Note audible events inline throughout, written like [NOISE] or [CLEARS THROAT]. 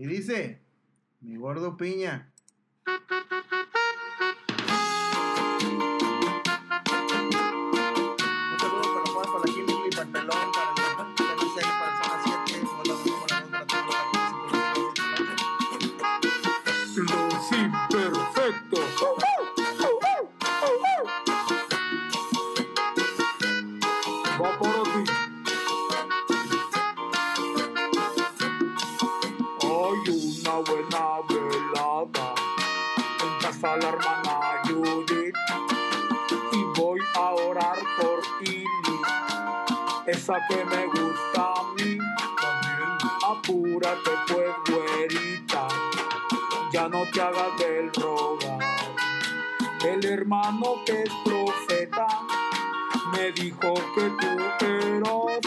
Y dice, mi gordo piña. Te hagas del rogar. El hermano que es profeta me dijo que tú eras.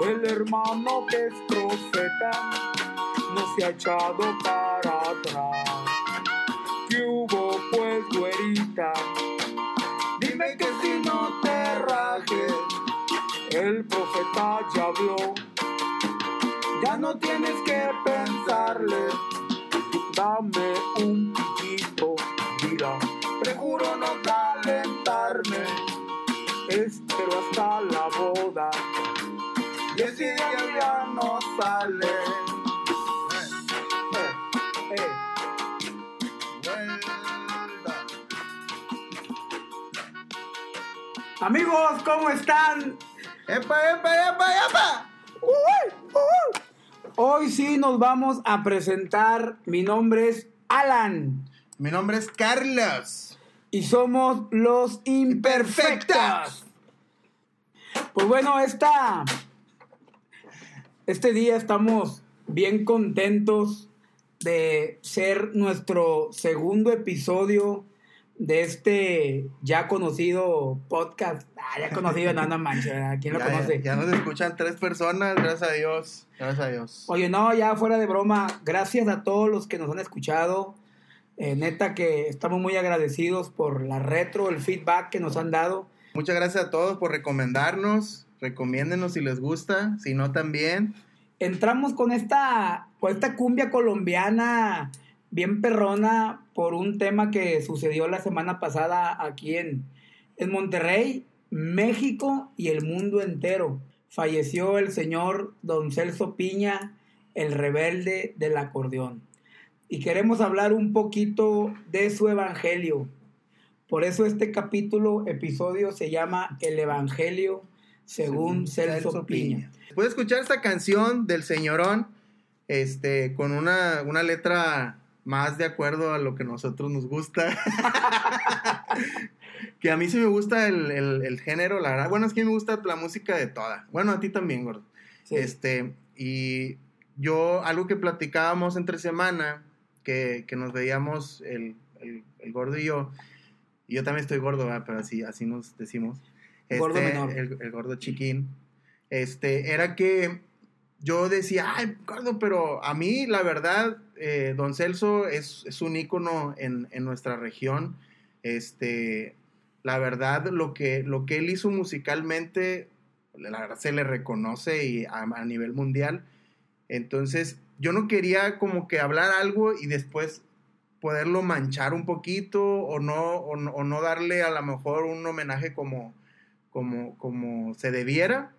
El hermano que es profeta no se ha echado para atrás. ¿Qué hubo pues, güerita? Dime que si no te rajes, el profeta ya habló. Ya no tienes que pensarle, dame un piquito, mira, prejuro no calentarme, espero hasta la boda, y ese día ya no sale. Eh, eh. Vuelta. Amigos, ¿cómo están? ¡Epa, epa, epa, epa! Hoy sí nos vamos a presentar. Mi nombre es Alan Mi nombre es Carlos. y somos los imperfectos. Pues bueno, esta, este día estamos bien contentos de ser nuestro segundo episodio de este ya conocido podcast. Ah, ya conocido, no, no manches, ¿verdad? ¿quién lo ya, conoce? Ya, ya nos escuchan tres personas, gracias a Dios. Gracias a Dios. Oye, no, ya fuera de broma, gracias a todos los que nos han escuchado. Eh, neta que estamos muy agradecidos por la retro, el feedback que nos han dado. Muchas gracias a todos por recomendarnos. Recomiéndenos si les gusta, si no también. Entramos con esta, con esta cumbia colombiana bien perrona por un tema que sucedió la semana pasada aquí en, en Monterrey, México y el mundo entero. Falleció el señor Don Celso Piña, el rebelde del acordeón. Y queremos hablar un poquito de su evangelio. Por eso este capítulo, episodio, se llama El Evangelio según Celso, Piña. Puedes escuchar esta canción del señorón, este, con una, una letra más de acuerdo a lo que nosotros nos gusta. [LAUGHS] que a mí sí me gusta el, el- el género, la verdad. Bueno, es que me gusta la música de toda. Bueno, a ti también, gordo. Sí. Este, y yo, algo que platicábamos entre semana, que, que nos veíamos el, el- el gordo y yo, y yo también estoy gordo, ¿verdad? pero así, así nos decimos. Gordo Este, menor. El, el gordo chiquín. Este, era que yo decía, ay, gordo, pero a mí, la verdad, eh, Don Celso es, es un ícono en, en nuestra región. Este, la verdad, lo que, lo que él hizo musicalmente, la verdad se le reconoce y a, a nivel mundial. Entonces, yo no quería como que hablar algo y después poderlo manchar un poquito o no, o no, o no darle a lo mejor un homenaje como, como, como se debiera.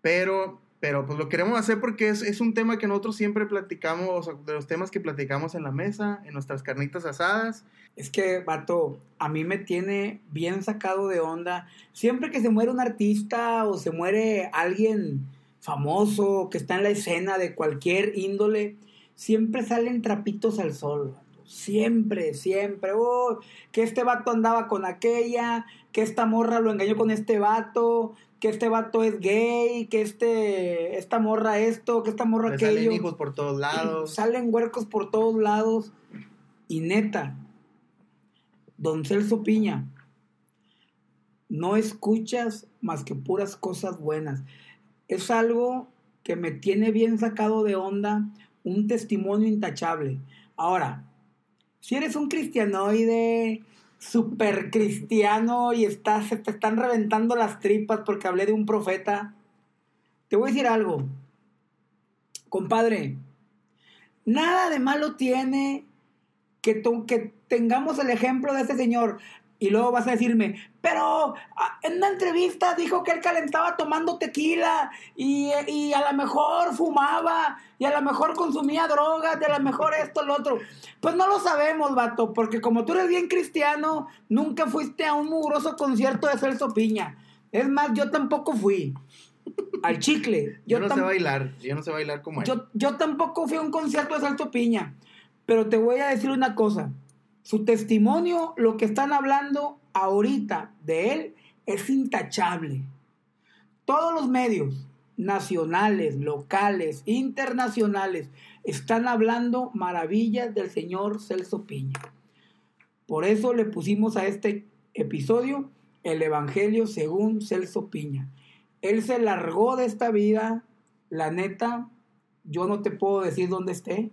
Pero, pero pues lo queremos hacer porque es, es un tema que nosotros siempre platicamos, de los temas que platicamos en la mesa, en nuestras carnitas asadas. Es que, vato, a mí me tiene bien sacado de onda. Siempre que se muere un artista o se muere alguien famoso que está en la escena de cualquier índole, siempre salen trapitos al sol. Siempre, siempre. Oh, que este vato andaba con aquella, que esta morra lo engañó con este vato, que este vato es gay, que este, esta morra esto, que esta morra Le salen aquello. hijos por todos lados. Salen huercos por todos lados. Y neta, Don Celso Piña, no escuchas más que puras cosas buenas. Es algo que me tiene bien sacado de onda, un testimonio intachable. Ahora, si eres un cristianoide, super cristiano y estás, se te están reventando las tripas porque hablé de un profeta, te voy a decir algo. Compadre, Nada de malo tiene que, que tengamos el ejemplo de este señor. Y luego vas a decirme, pero ah, en una entrevista dijo que él calentaba tomando tequila y, y a lo mejor fumaba y a lo mejor consumía drogas y a lo mejor esto, lo otro. Pues no lo sabemos, vato, porque como tú eres bien cristiano, nunca fuiste a un mugroso concierto de Celso Piña. Es más, yo tampoco fui al chicle. [LAUGHS] Yo, no sé bailar, yo no sé bailar como él. yo, yo tampoco fui a un concierto de Salto Piña, pero te voy a decir una cosa. Su testimonio, lo que están hablando ahorita de él, es intachable. Todos los medios, nacionales, locales, internacionales, están hablando maravillas del señor Celso Piña. Por eso le pusimos a este episodio el Evangelio según Celso Piña. Él se largó de esta vida, la neta, yo no te puedo decir dónde esté.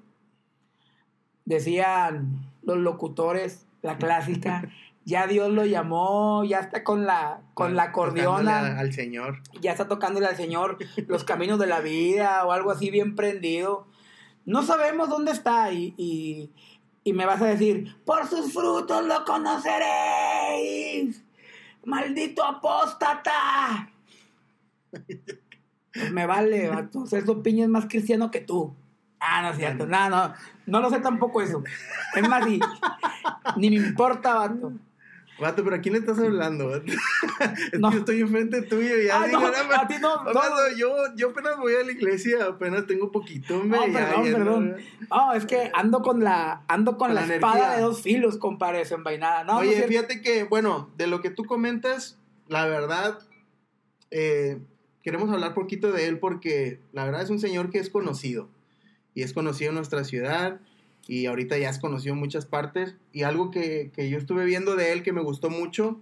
Decían los locutores, la clásica, [LAUGHS] ya Dios lo llamó, ya está con la, con la acordeona, al señor. ya está tocándole al Señor los caminos de la vida o algo así bien prendido. No sabemos dónde está y, y, y me vas a decir, por sus frutos lo conoceréis. Maldito apóstata. [LAUGHS] Pues me vale, vato. Celso Piña es más cristiano que tú. Ah, no es cierto. No, no. No lo sé tampoco eso. Es más, ni, ni me importa, vato. Vato, pero ¿a quién le estás hablando? vato? [LAUGHS] es No. que yo estoy enfrente tuyo y ya Ah, digo, no, "No, a ti no, no. vato, yo, yo apenas voy a la iglesia, apenas tengo poquito, hombre. No, perdón, ya no- perdón. No, es que ando con la, ando con Con la, la espada de dos filos, compadre, desenvainada. No, Oye, fíjate que, bueno, de lo que tú comentas, la verdad, eh, queremos hablar poquito de él porque la verdad es un señor que es conocido. Y es conocido en nuestra ciudad y ahorita ya es conocido en muchas partes. Y algo que, que yo estuve viendo de él que me gustó mucho,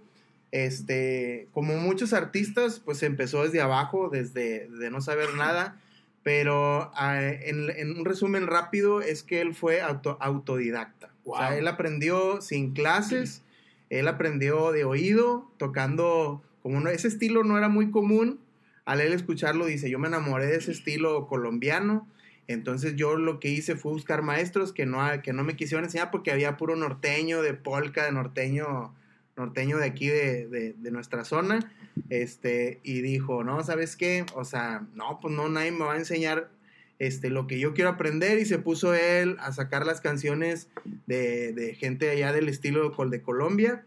este, como muchos artistas, pues empezó desde abajo, desde de no saber nada. Pero ah, en, en un resumen rápido es que él fue auto- autodidacta. O sea, Wow. él aprendió sin clases, él aprendió de oído, tocando, como no, ese estilo no era muy común, al él escucharlo dice, yo me enamoré de ese estilo colombiano, entonces yo lo que hice fue buscar maestros que no, que no me quisieron enseñar porque había puro norteño, de polka, de norteño, norteño de aquí de, de- nuestra zona, este, y dijo, no, ¿sabes qué? O sea, no, pues no, nadie me va a enseñar este, lo que yo quiero aprender y se puso él a sacar las canciones de, de gente allá del estilo de Colombia,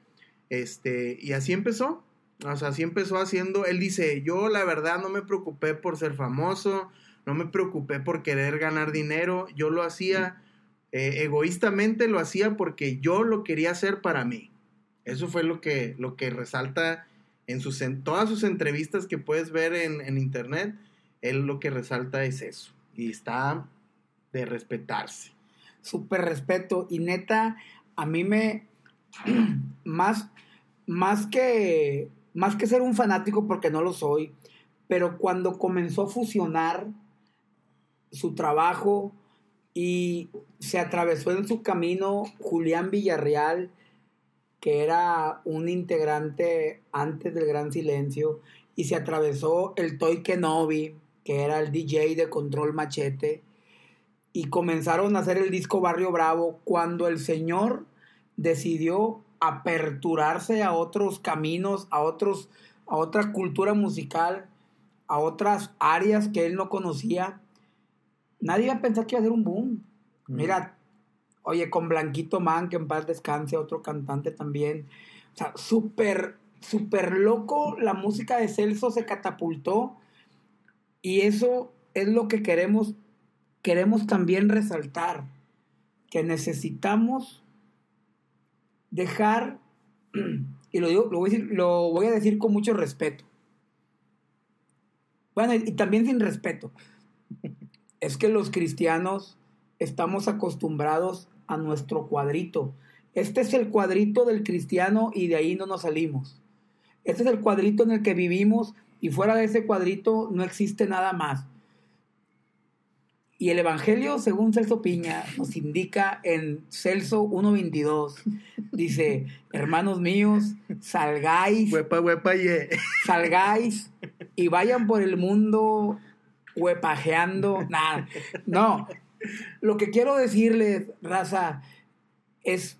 este, y así empezó, o sea, así empezó haciendo, él dice, yo la verdad no me preocupé por ser famoso, no me preocupé por querer ganar dinero, yo lo hacía eh, egoístamente, lo hacía porque yo lo quería hacer para mí. Eso fue lo que, lo que resalta en, sus, en todas sus entrevistas que puedes ver en, en internet, él lo que resalta es eso, y está de respetarse. Súper respeto. Y neta, a mí me. [CLEARS THROAT] Más, más, que, más que ser un fanático, porque no lo soy, pero cuando comenzó a fusionar su trabajo y se atravesó en su camino Julián Villarreal, que era un integrante antes del Gran Silencio, y se atravesó el Toy Kenobi, que era el DJ de Control Machete, y comenzaron a hacer el disco Barrio Bravo cuando el señor decidió aperturarse a otros caminos, a otros a otra cultura musical, a otras áreas que él no conocía. Nadie iba a pensar que iba a ser un boom. Mira, oye, con Blanquito Man, que en paz descanse, otro cantante también. O sea, súper, súper loco la música de Celso se catapultó. Y eso es lo que queremos, queremos también resaltar. Que necesitamos dejar, [CLEARS THROAT] y lo, digo, lo, voy a decir, lo voy a decir con mucho respeto. Bueno, y también sin respeto. [LAUGHS] Es que los cristianos estamos acostumbrados a nuestro cuadrito. Este es el cuadrito del cristiano y de ahí no nos salimos. Este es el cuadrito en el que vivimos y fuera de ese cuadrito no existe nada más. Y el Evangelio, según Celso Piña, nos indica en Celso 1.22, dice, hermanos míos, salgáis, Huepa, huepa, ye. salgáis y vayan por el mundo huepajeando. Nah, no, Lo que quiero decirles, raza, es,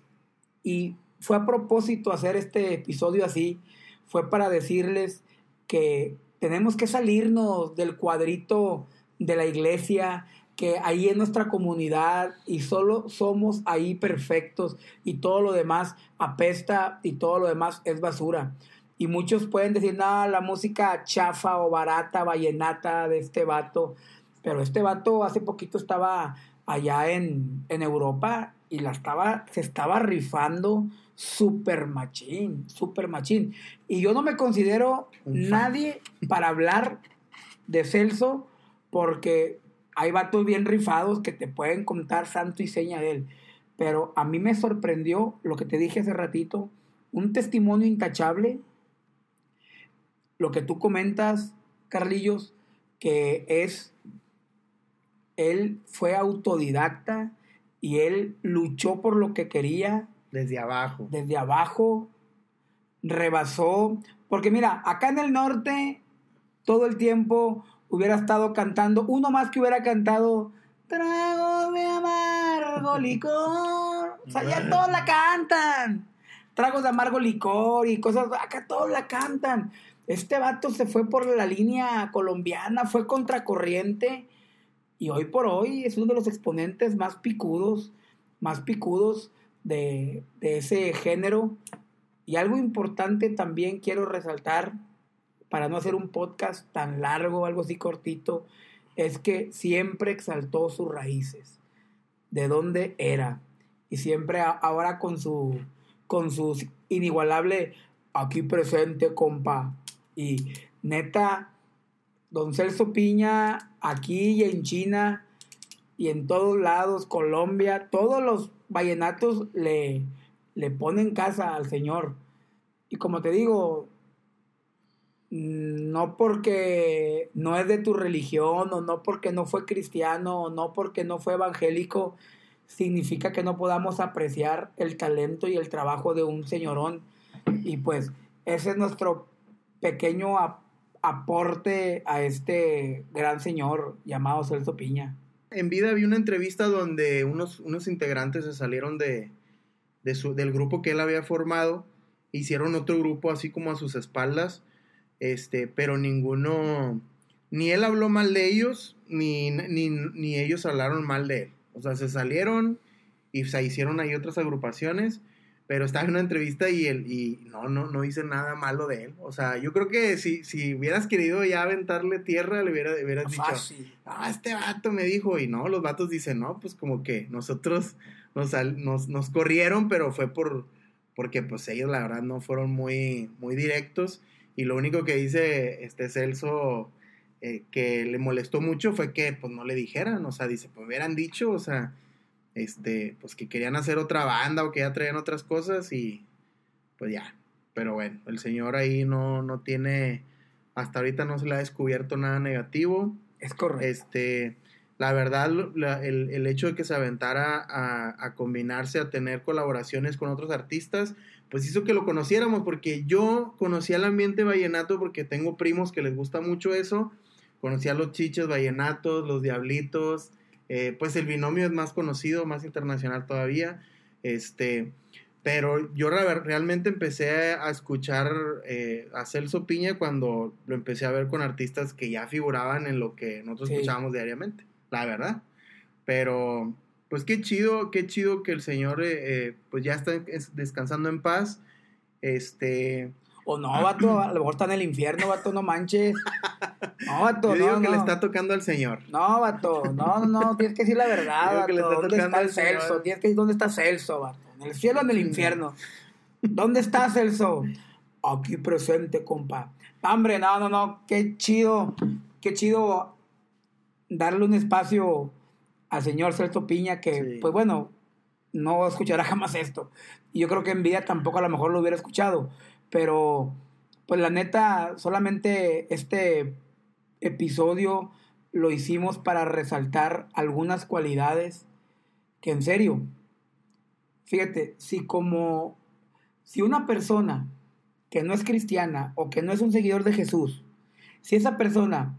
y fue a propósito hacer este episodio así, fue para decirles que tenemos que salirnos del cuadrito de la iglesia, que ahí en nuestra comunidad y solo somos ahí perfectos y todo lo demás apesta y todo lo demás es basura. Y muchos pueden decir, no, la música chafa o barata, vallenata de este vato. Pero este vato hace poquito estaba allá en, en Europa y la estaba, se estaba rifando super machín, super machín. Y yo no me considero nadie para hablar de Celso porque hay vatos bien rifados que te pueden contar santo y seña de él. Pero a mí me sorprendió lo que te dije hace ratito, un testimonio intachable lo que tú comentas, Carlillos, que es, él fue autodidacta y él luchó por lo que quería. Desde abajo. Desde abajo, rebasó, porque mira, acá en el norte, todo el tiempo hubiera estado cantando, uno más que hubiera cantado, trago de amargo licor. O sea, ya todos la cantan. Tragos de amargo licor y cosas, acá todos la cantan. Este vato se fue por la línea colombiana, fue contracorriente y hoy por hoy es uno de los exponentes más picudos, más picudos de, ese género. Y algo importante también quiero resaltar, para no hacer un podcast tan largo, algo así cortito, es que siempre exaltó sus raíces, de dónde era. Y siempre ahora con su, con su inigualable aquí presente, compa, y neta, don Celso Piña, aquí y en China y en todos lados, Colombia, todos los vallenatos le, le ponen casa al Señor. Y como te digo, no porque no es de tu religión o no porque no fue cristiano o no porque no fue evangélico, significa que no podamos apreciar el talento y el trabajo de un señorón. Y pues ese es nuestro pequeño aporte a este gran señor llamado Celso Piña. En vida vi una entrevista donde unos, unos integrantes se salieron de, de su, del grupo que él había formado, hicieron otro grupo así como a sus espaldas, este, pero ninguno, ni él habló mal de ellos, ni, ni, ni ellos hablaron mal de él. O sea, se salieron y se hicieron ahí otras agrupaciones pero estaba en una entrevista y él, y no, no, no hice nada malo de él. O sea, yo creo que si, si hubieras querido ya aventarle tierra, le hubiera, hubieras dicho, ah, este vato me dijo, y no, los vatos dicen, no, pues como que nosotros nos, nos, nos corrieron, pero fue por, porque pues ellos la verdad no fueron muy, muy directos, y lo único que dice este Celso eh, que le molestó mucho fue que pues no le dijeran, o sea, dice, pues hubieran dicho, o sea, este, pues que querían hacer otra banda o que ya traían otras cosas y pues ya. Pero bueno, el señor ahí no, no tiene, hasta ahorita no se le ha descubierto nada negativo. Es correcto. Este, la verdad, el, hecho de que se aventara a, a, combinarse, a tener colaboraciones con otros artistas, pues hizo que lo conociéramos, porque yo conocía el ambiente vallenato porque tengo primos que les gusta mucho eso. Conocía los chiches vallenatos, los diablitos, eh, pues el binomio es más conocido, más internacional todavía. Este, pero yo realmente empecé a escuchar eh, a Celso Piña cuando lo empecé a ver con artistas que ya figuraban en lo que nosotros escuchábamos diariamente, la verdad. Pero, pues qué chido, qué chido que el señor eh, pues ya está descansando en paz. Este, o no, vato, a lo mejor está en el infierno, vato, no manches. No, vato, Yo digo no, que le está tocando al Señor. No, vato, no, no, tienes que decir la verdad, vato. ¿Dónde está el Celso? Tienes que decir dónde está Celso, vato. ¿En el cielo o en el infierno? ¿Dónde está Celso? Aquí presente, compa. Hombre, no, no, no, qué chido, qué chido darle un espacio al señor Celso Piña que, pues bueno, no escuchará [LAUGHS] jamás esto. Y yo creo que en vida tampoco a lo mejor lo hubiera escuchado. Pero, pues la neta, solamente este episodio lo hicimos para resaltar algunas cualidades que en serio, fíjate, si como, si una persona que no es cristiana o que no es un seguidor de Jesús, si esa persona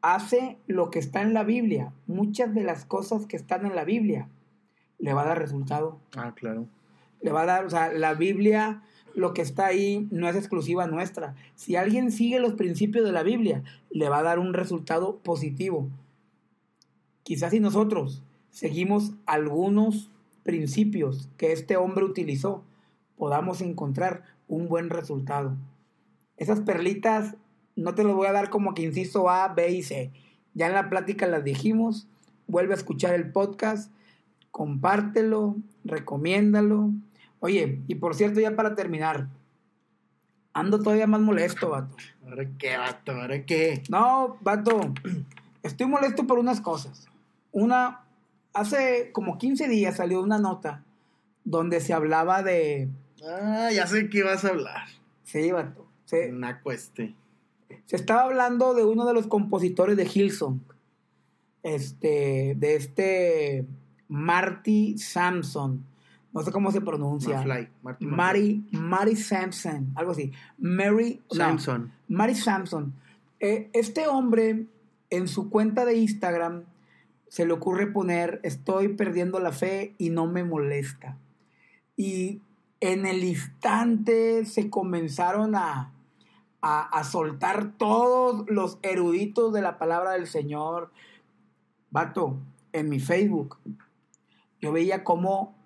hace lo que está en la Biblia, muchas de las cosas que están en la Biblia, le va a dar resultado. Ah, claro. Le va a dar, o sea, la Biblia, lo que está ahí no es exclusiva nuestra. Si alguien sigue los principios de la Biblia, le va a dar un resultado positivo. Quizás si nosotros seguimos algunos principios que este hombre utilizó, podamos encontrar un buen resultado. Esas perlitas no te las voy a dar como que inciso A, B y C. Ya en la plática las dijimos. Vuelve a escuchar el podcast, compártelo, recomiéndalo. Oye, y por cierto, ya para terminar, ando todavía más molesto, vato. ¿Ahora qué, vato? ¿Ahora qué? No, vato, estoy molesto por unas cosas. Una, hace como 15 días salió una nota donde se hablaba de... Ah, ya sé qué vas a hablar. Sí, vato. Se, Una cueste. se estaba hablando de uno de los compositores de Hillsong. Este, de este Marty Sampson. No sé cómo se pronuncia. Marty Mary, Mary Sampson, algo así. Mary no, Samson. Mary Sampson. Eh, este hombre, en su cuenta de Instagram, se le ocurre poner, estoy perdiendo la fe y no me molesta. Y en el instante se comenzaron a, a, a soltar todos los eruditos de la palabra del Señor. Vato, en mi Facebook, yo veía como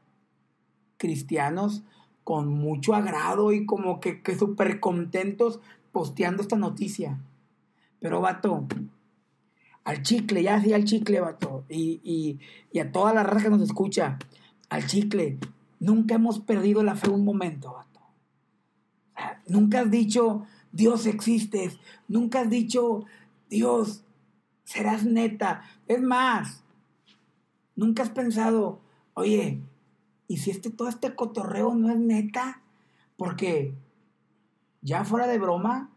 cristianos con mucho agrado y como que, que súper contentos posteando esta noticia. Pero, vato, al chicle, ya sí, al chicle, vato. Y, y, y a toda la raza que nos escucha, al chicle, nunca hemos perdido la fe un momento, vato. Nunca has dicho, Dios existes. Nunca has dicho, Dios, serás neta. Es más, nunca has pensado, oye, ¿y si este, todo este cotorreo no es neta? Porque ya fuera de broma,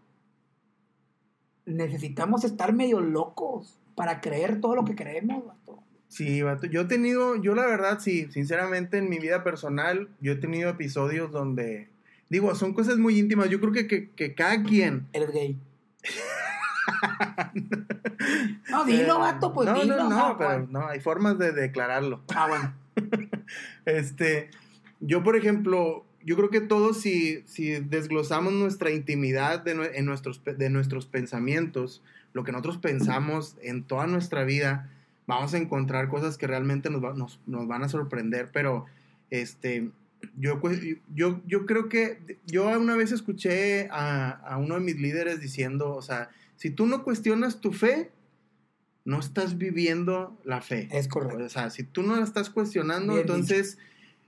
necesitamos estar medio locos para creer todo lo que creemos, vato. Sí, vato. Yo he tenido, yo la verdad, sí, sinceramente en mi vida personal, yo he tenido episodios donde, digo, son cosas muy íntimas. Yo creo que, que, que cada quien. Eres gay. [LAUGHS] no, dilo, vato, pues no, dilo. No, no, ah, pero no, hay formas de declararlo. Ah, bueno. [LAUGHS] Este, yo, por ejemplo, yo creo que todos si, si desglosamos nuestra intimidad de, en nuestros, de nuestros pensamientos, lo que nosotros pensamos en toda nuestra vida, vamos a encontrar cosas que realmente nos, nos, nos van a sorprender, pero este, yo, yo, yo creo que yo una vez escuché a, a uno de mis líderes diciendo, o sea, si tú no cuestionas tu fe, no estás viviendo la fe. Es correcto. O sea, si tú no la estás cuestionando, Bien entonces,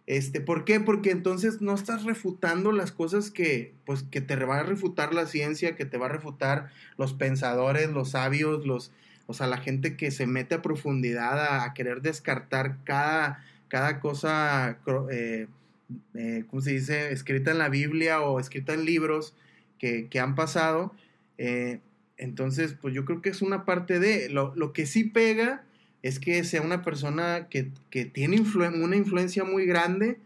este, ¿por qué? Porque entonces no estás refutando las cosas que, pues, que te va a refutar la ciencia, que te va a refutar los pensadores, los sabios, los, o sea, la gente que se mete a profundidad a, a querer descartar cada, cada cosa, eh, eh, ¿cómo se dice? Escrita en la Biblia o escrita en libros que, que han pasado. Eh, entonces, pues yo creo que es una parte de, lo, lo que sí pega es que sea una persona que, que tiene influ- una influencia muy grande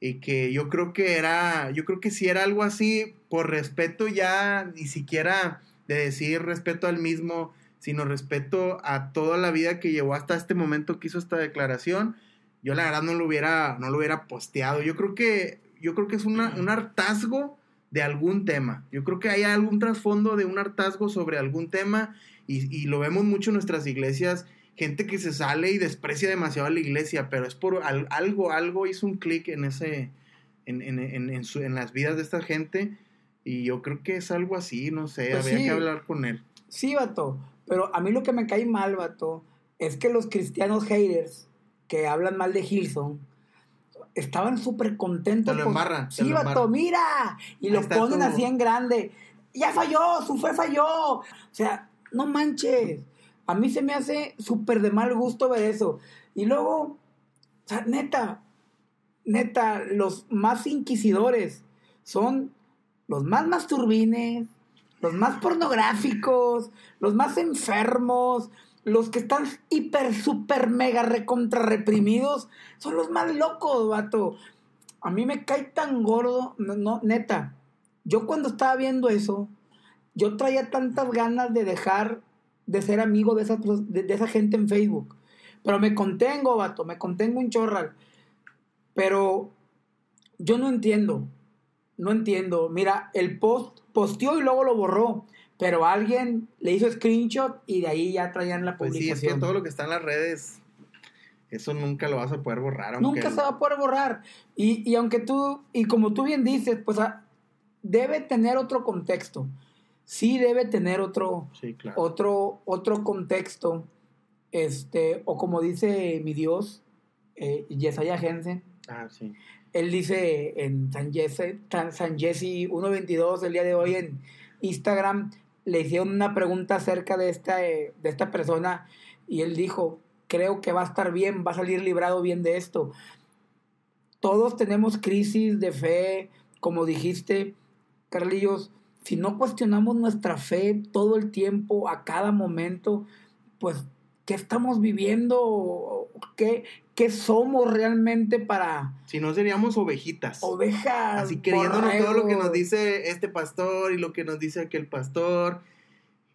y que yo creo que era, yo creo que si era algo así, por respeto ya, ni siquiera de decir respeto al mismo, sino respeto a toda la vida que llevó hasta este momento que hizo esta declaración, yo la verdad no lo hubiera, no lo hubiera posteado. Yo creo que, yo creo que es una, un hartazgo de algún tema. Yo creo que hay algún trasfondo de un hartazgo sobre algún tema y, y lo vemos mucho en nuestras iglesias. Gente que se sale y desprecia demasiado a la iglesia, pero es por al- algo, algo hizo un clic en ese, en, en, en, en su- en las vidas de esta gente. Y yo creo que es algo así, no sé, Pues habría sí. que hablar con él. Sí, vato. Pero a mí lo que me cae mal, vato, es que los cristianos haters que hablan mal de Hilson estaban súper contentos. Te lo embarran, te Sí, lo vato, mira. Y Ahí lo ponen tu- así en grande. Ya falló, su fe falló. O sea, no manches. A mí se me hace súper de mal gusto ver eso. Y luego, o sea, neta, neta, los más inquisidores son los más masturbines, los más pornográficos, los más enfermos, los que están hiper, super, mega, recontra reprimidos, son los más locos, vato. A mí me cae tan gordo, no, neta. Yo cuando estaba viendo eso, yo traía tantas ganas de dejar de ser amigo de esa, de, de esa gente en Facebook. Pero me contengo, vato, me contengo un chorral. Pero yo no entiendo, no entiendo. Mira, el post posteó y luego lo borró. Pero alguien le hizo screenshot y de ahí ya traían la Pues sí, es publicación. que todo lo que está en las redes, eso nunca lo vas a poder borrar. aunque- Nunca se va a poder borrar. Y, y aunque tú, y como tú bien dices, pues ah, debe tener otro contexto. Sí debe tener otro, Sí, claro. otro, otro contexto. Este, o como dice mi Dios, eh, Yesaya Jensen, Ah, sí. él dice en San Jesse, San, San Jesse 1.22 el día de hoy en Instagram, le hicieron una pregunta acerca de esta, eh, de esta persona y él dijo, creo que va a estar bien, va a salir librado bien de esto. Todos tenemos crisis de fe, como dijiste, Carlillos, si no cuestionamos nuestra fe todo el tiempo, a cada momento, pues, ¿qué estamos viviendo? ¿Qué, qué somos realmente para Si no seríamos ovejitas. ovejas? Así creyéndonos todo lo que nos dice este pastor y lo que nos dice aquel pastor.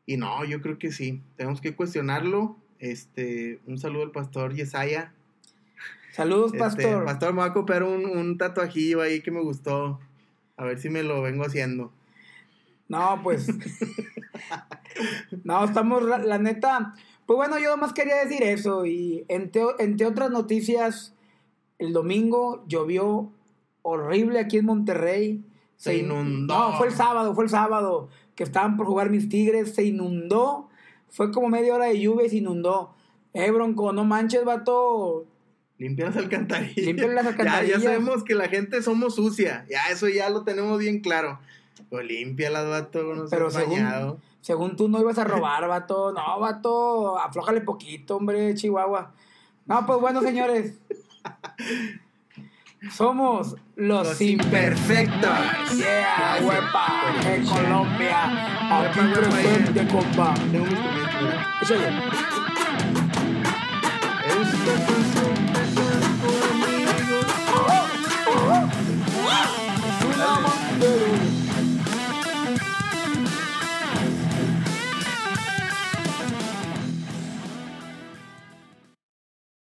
Y no, yo creo que sí. Tenemos que cuestionarlo. Este, un saludo al pastor Yesaya. Saludos, Este, pastor. pastor, me va a copiar un, un tatuajillo ahí que me gustó. A ver si me lo vengo haciendo. No, pues. [LAUGHS] no, estamos, la neta. Pues bueno, yo nomás quería decir eso. Y entre, entre otras noticias, el domingo llovió horrible aquí en Monterrey. Se in- inundó. No, fue el sábado, fue el sábado que estaban por jugar mis tigres. Se inundó. Fue como media hora de lluvia y se inundó. Eh, Bronco, no manches, vato. Limpia las alcantarillas. Limpia las [LAUGHS] Ya, alcantarillas. ya sabemos que la gente somos sucia. Ya, eso ya lo tenemos bien claro. Pues limpia las vato, no Pero según, bañado. Según tú no ibas a robar, vato. No, vato, aflójale poquito, hombre, Chihuahua. No, pues bueno, señores. Somos los, Los imperfectos. imperfectos. Yeah, huepa, de Colombia. Aquí presente, compa. Échale.